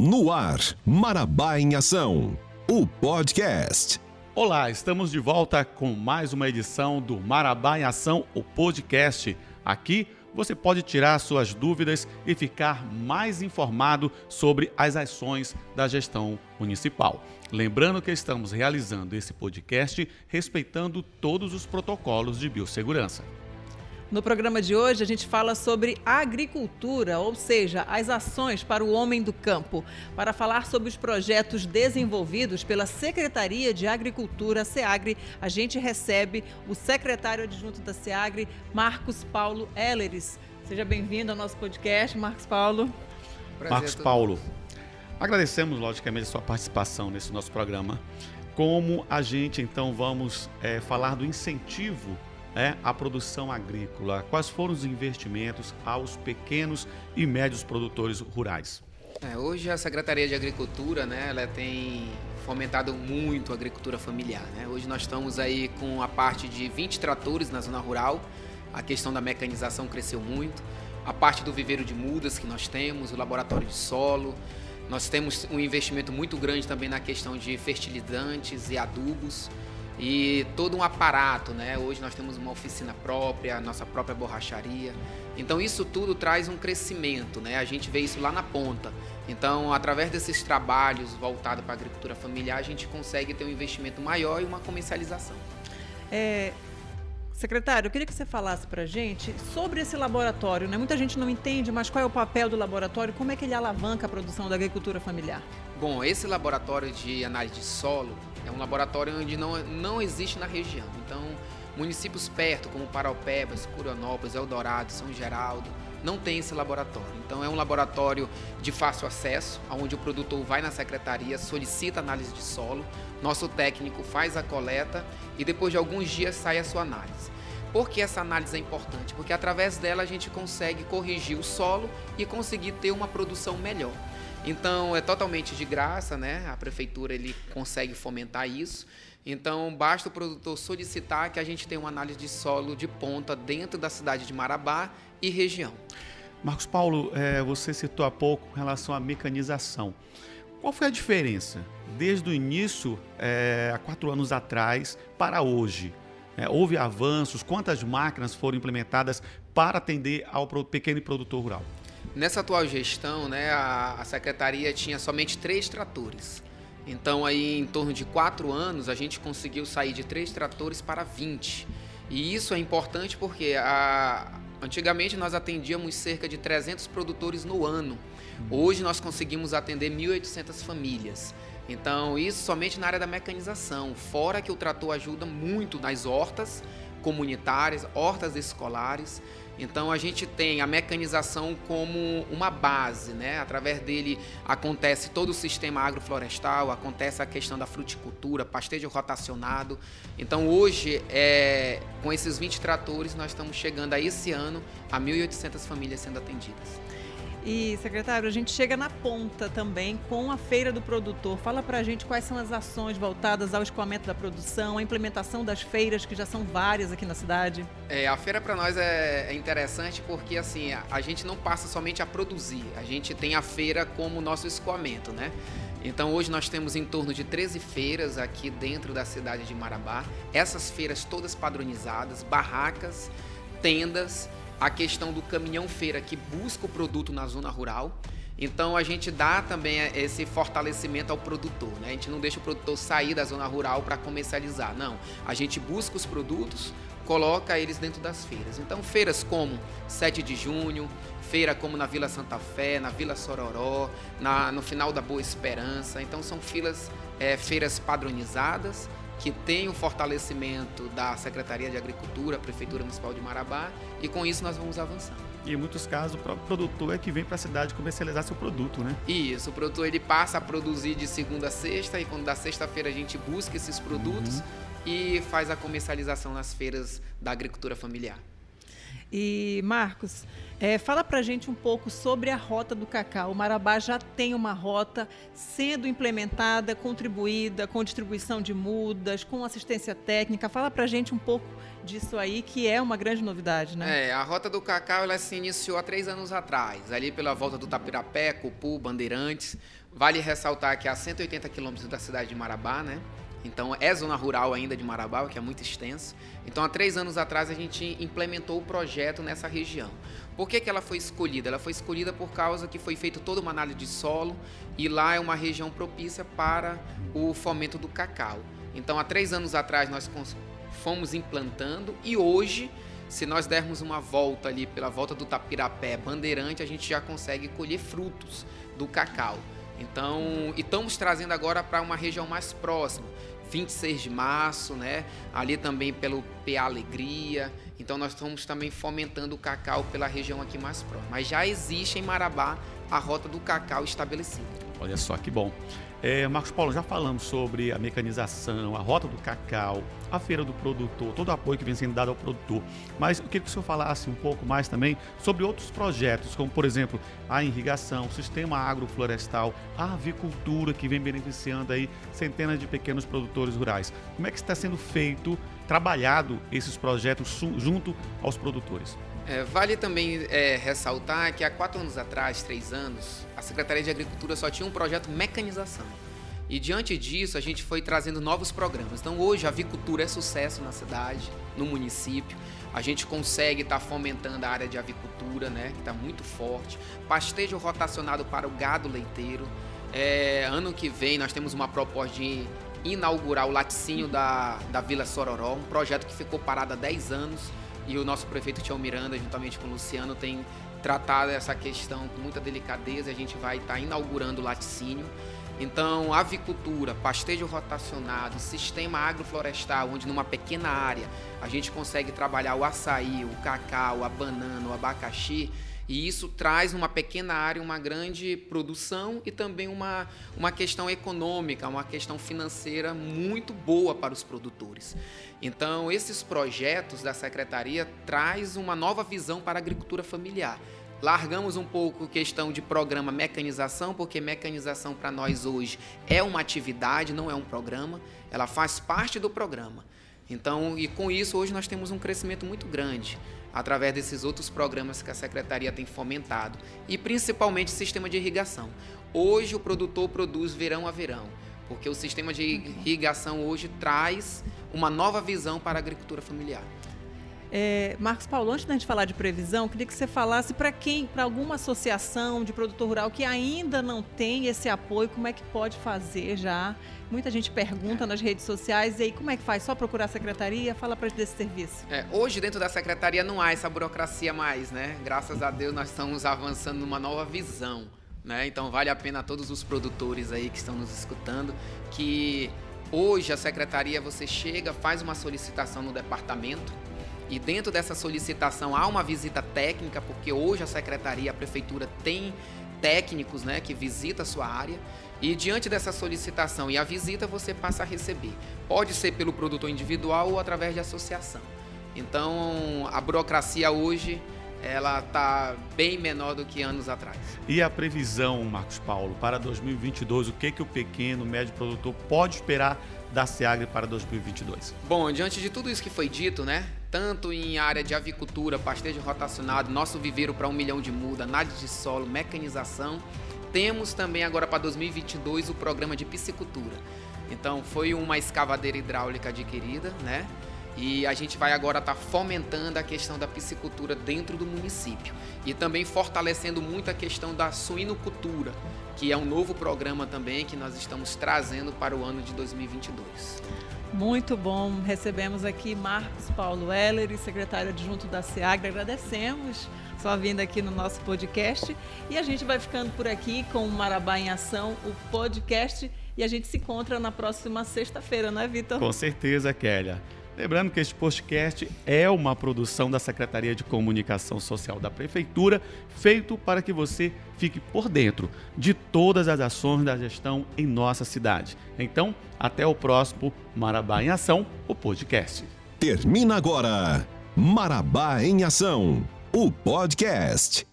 No ar, Marabá em Ação, o podcast. Olá, estamos de volta com mais uma edição do Marabá em Ação, o podcast. Aqui você pode tirar suas dúvidas e ficar mais informado sobre as ações da gestão municipal. Lembrando que estamos realizando esse podcast respeitando todos os protocolos de biossegurança. No programa de hoje, a gente fala sobre agricultura, ou seja, as ações para o homem do campo. Para falar sobre os projetos desenvolvidos pela Secretaria de Agricultura, SEAGRE, a gente recebe o secretário adjunto da SEAGRE, Marcos Paulo Elleres. Seja bem-vindo ao nosso podcast, Marcos Paulo. Prazer Marcos Paulo, agradecemos, logicamente, a sua participação nesse nosso programa. Como a gente, então, vamos é, falar do incentivo é, a produção agrícola? Quais foram os investimentos aos pequenos e médios produtores rurais? É, hoje a Secretaria de Agricultura, né, ela tem fomentado muito a agricultura familiar. Né? Hoje nós estamos aí com a parte de 20 tratores na zona rural, a questão da mecanização cresceu muito, a parte do viveiro de mudas que nós temos, o laboratório de solo, nós temos um investimento muito grande também na questão de fertilizantes e adubos e todo um aparato, né? Hoje nós temos uma oficina própria, nossa própria borracharia. Então isso tudo traz um crescimento, né? A gente vê isso lá na ponta. Então, através desses trabalhos voltados para a agricultura familiar, a gente consegue ter um investimento maior e uma comercialização. É, Secretário, eu queria que você falasse para a gente sobre esse laboratório. Né? Muita gente não entende, mas qual é o papel do laboratório? Como é que ele alavanca a produção da agricultura familiar? Bom, esse laboratório de análise de solo é um laboratório onde não, não existe na região. Então, municípios perto, como Paraupebas, Curanópolis, Eldorado, São Geraldo, não tem esse laboratório. Então, é um laboratório de fácil acesso, onde o produtor vai na secretaria, solicita análise de solo, nosso técnico faz a coleta e depois de alguns dias sai a sua análise. Por que essa análise é importante? Porque através dela a gente consegue corrigir o solo e conseguir ter uma produção melhor. Então é totalmente de graça, né? A prefeitura ele consegue fomentar isso. Então basta o produtor solicitar que a gente tenha uma análise de solo de ponta dentro da cidade de Marabá e região. Marcos Paulo, é, você citou há pouco em relação à mecanização. Qual foi a diferença desde o início, é, há quatro anos atrás, para hoje? É, houve avanços? Quantas máquinas foram implementadas para atender ao pequeno produtor rural? Nessa atual gestão, né, a, a secretaria tinha somente três tratores. Então, aí, em torno de quatro anos, a gente conseguiu sair de três tratores para 20. E isso é importante porque a, antigamente nós atendíamos cerca de 300 produtores no ano. Hoje nós conseguimos atender 1.800 famílias. Então, isso somente na área da mecanização. Fora que o trator ajuda muito nas hortas comunitárias, hortas escolares. Então a gente tem a mecanização como uma base, né? Através dele acontece todo o sistema agroflorestal, acontece a questão da fruticultura, pastejo rotacionado. Então hoje, é, com esses 20 tratores, nós estamos chegando a esse ano a 1.800 famílias sendo atendidas. E, secretário, a gente chega na ponta também com a Feira do Produtor. Fala para a gente quais são as ações voltadas ao escoamento da produção, a implementação das feiras, que já são várias aqui na cidade. É, a feira para nós é, é, interessante porque, assim, a, gente não passa somente a produzir, a gente tem a feira como nosso escoamento, né? Então hoje nós temos em torno de 13 feiras aqui dentro da cidade de Marabá. Essas feiras todas padronizadas, barracas, tendas a questão do caminhão-feira que busca o produto na zona rural. Então a gente dá também esse fortalecimento ao produtor, né? A gente não deixa o produtor sair da zona rural para comercializar, não. A gente busca os produtos, coloca eles dentro das feiras. Então feiras como 7 de junho, feira como na Vila Santa Fé, na Vila Sororó, na, no final da Boa Esperança. Então são filas, é, feiras padronizadas que tem o fortalecimento da Secretaria de Agricultura, Prefeitura Municipal de Marabá, e com isso nós vamos avançando. E em muitos casos o próprio produtor é que vem para a cidade comercializar seu produto, né? Isso, o produtor ele passa a produzir de segunda a sexta e quando da sexta-feira a gente busca esses produtos uhum. e faz a comercialização nas feiras da agricultura familiar. E Marcos, é, fala para gente um pouco sobre a rota do cacau. O Marabá já tem uma rota sendo implementada, contribuída com distribuição de mudas, com assistência técnica. Fala para gente um pouco disso aí, que é uma grande novidade, né? É, a rota do cacau ela se iniciou há três anos atrás, ali pela volta do Tapirapé, Cupu, Bandeirantes. Vale ressaltar que a 180 quilômetros da cidade de Marabá, né? Então é zona rural ainda de Marabá, que é muito extenso. Então há três anos atrás a gente implementou o projeto nessa região. Por que, que ela foi escolhida? Ela foi escolhida por causa que foi feita toda uma análise de solo e lá é uma região propícia para o fomento do cacau. Então há três anos atrás nós fomos implantando e hoje se nós dermos uma volta ali pela volta do Tapirapé Bandeirante, a gente já consegue colher frutos do cacau. Então, estamos trazendo agora para uma região mais próxima, 26 de março, né? Ali também pelo PA Alegria. Então nós estamos também fomentando o cacau pela região aqui mais próxima. Mas já existe em Marabá a rota do cacau estabelecida. Olha só que bom. É, Marcos Paulo, já falamos sobre a mecanização, a rota do cacau, a feira do produtor, todo o apoio que vem sendo dado ao produtor. Mas eu queria que o senhor falasse um pouco mais também sobre outros projetos, como por exemplo a irrigação, o sistema agroflorestal, a avicultura que vem beneficiando aí centenas de pequenos produtores rurais. Como é que está sendo feito, trabalhado esses projetos junto aos produtores? É, vale também é, ressaltar que há quatro anos atrás, três anos, a Secretaria de Agricultura só tinha um projeto mecanização. E diante disso, a gente foi trazendo novos programas. Então, hoje, a avicultura é sucesso na cidade, no município. A gente consegue estar tá fomentando a área de avicultura, né, que está muito forte. Pastejo rotacionado para o gado leiteiro. É, ano que vem, nós temos uma proposta de inaugurar o laticínio da, da Vila Sororó, um projeto que ficou parado há 10 anos e o nosso prefeito Tião Miranda, juntamente com o Luciano, tem tratado essa questão com muita delicadeza. A gente vai estar tá inaugurando o laticínio. Então, avicultura, pastejo rotacionado, sistema agroflorestal, onde numa pequena área a gente consegue trabalhar o açaí, o cacau, a banana, o abacaxi e isso traz numa pequena área uma grande produção e também uma, uma questão econômica, uma questão financeira muito boa para os produtores. Então, esses projetos da secretaria traz uma nova visão para a agricultura familiar. Largamos um pouco a questão de programa mecanização, porque mecanização para nós hoje é uma atividade, não é um programa, ela faz parte do programa. Então, e com isso, hoje nós temos um crescimento muito grande através desses outros programas que a secretaria tem fomentado e principalmente sistema de irrigação. Hoje o produtor produz verão a verão, porque o sistema de irrigação hoje traz uma nova visão para a agricultura familiar. É, Marcos Paulo, antes da gente falar de previsão, queria que você falasse para quem, para alguma associação de produtor rural que ainda não tem esse apoio, como é que pode fazer já? Muita gente pergunta nas redes sociais, e aí como é que faz? Só procurar a secretaria? Fala para desse serviço. É, hoje dentro da secretaria não há essa burocracia mais, né? Graças a Deus nós estamos avançando numa nova visão, né? Então vale a pena a todos os produtores aí que estão nos escutando que hoje a secretaria você chega, faz uma solicitação no departamento, e dentro dessa solicitação há uma visita técnica, porque hoje a secretaria, a prefeitura tem técnicos né, que visita a sua área. E diante dessa solicitação e a visita, você passa a receber. Pode ser pelo produtor individual ou através de associação. Então, a burocracia hoje ela está bem menor do que anos atrás. E a previsão, Marcos Paulo, para 2022, o que, que o pequeno, médio produtor pode esperar da SEAGRE para 2022? Bom, diante de tudo isso que foi dito, né? Tanto em área de avicultura, pastejo rotacionado, nosso viveiro para um milhão de muda, análise de solo, mecanização, temos também agora para 2022 o programa de piscicultura. Então foi uma escavadeira hidráulica adquirida, né? E a gente vai agora estar tá fomentando a questão da piscicultura dentro do município e também fortalecendo muito a questão da suinocultura, que é um novo programa também que nós estamos trazendo para o ano de 2022. Muito bom. Recebemos aqui Marcos Paulo Heller, secretário adjunto da SEAGRA. Agradecemos sua vinda aqui no nosso podcast. E a gente vai ficando por aqui com o Marabá em Ação, o podcast. E a gente se encontra na próxima sexta-feira, não é, Vitor? Com certeza, Kélia. Lembrando que este podcast é uma produção da Secretaria de Comunicação Social da Prefeitura, feito para que você fique por dentro de todas as ações da gestão em nossa cidade. Então, até o próximo Marabá em Ação, o podcast. Termina agora Marabá em Ação, o podcast.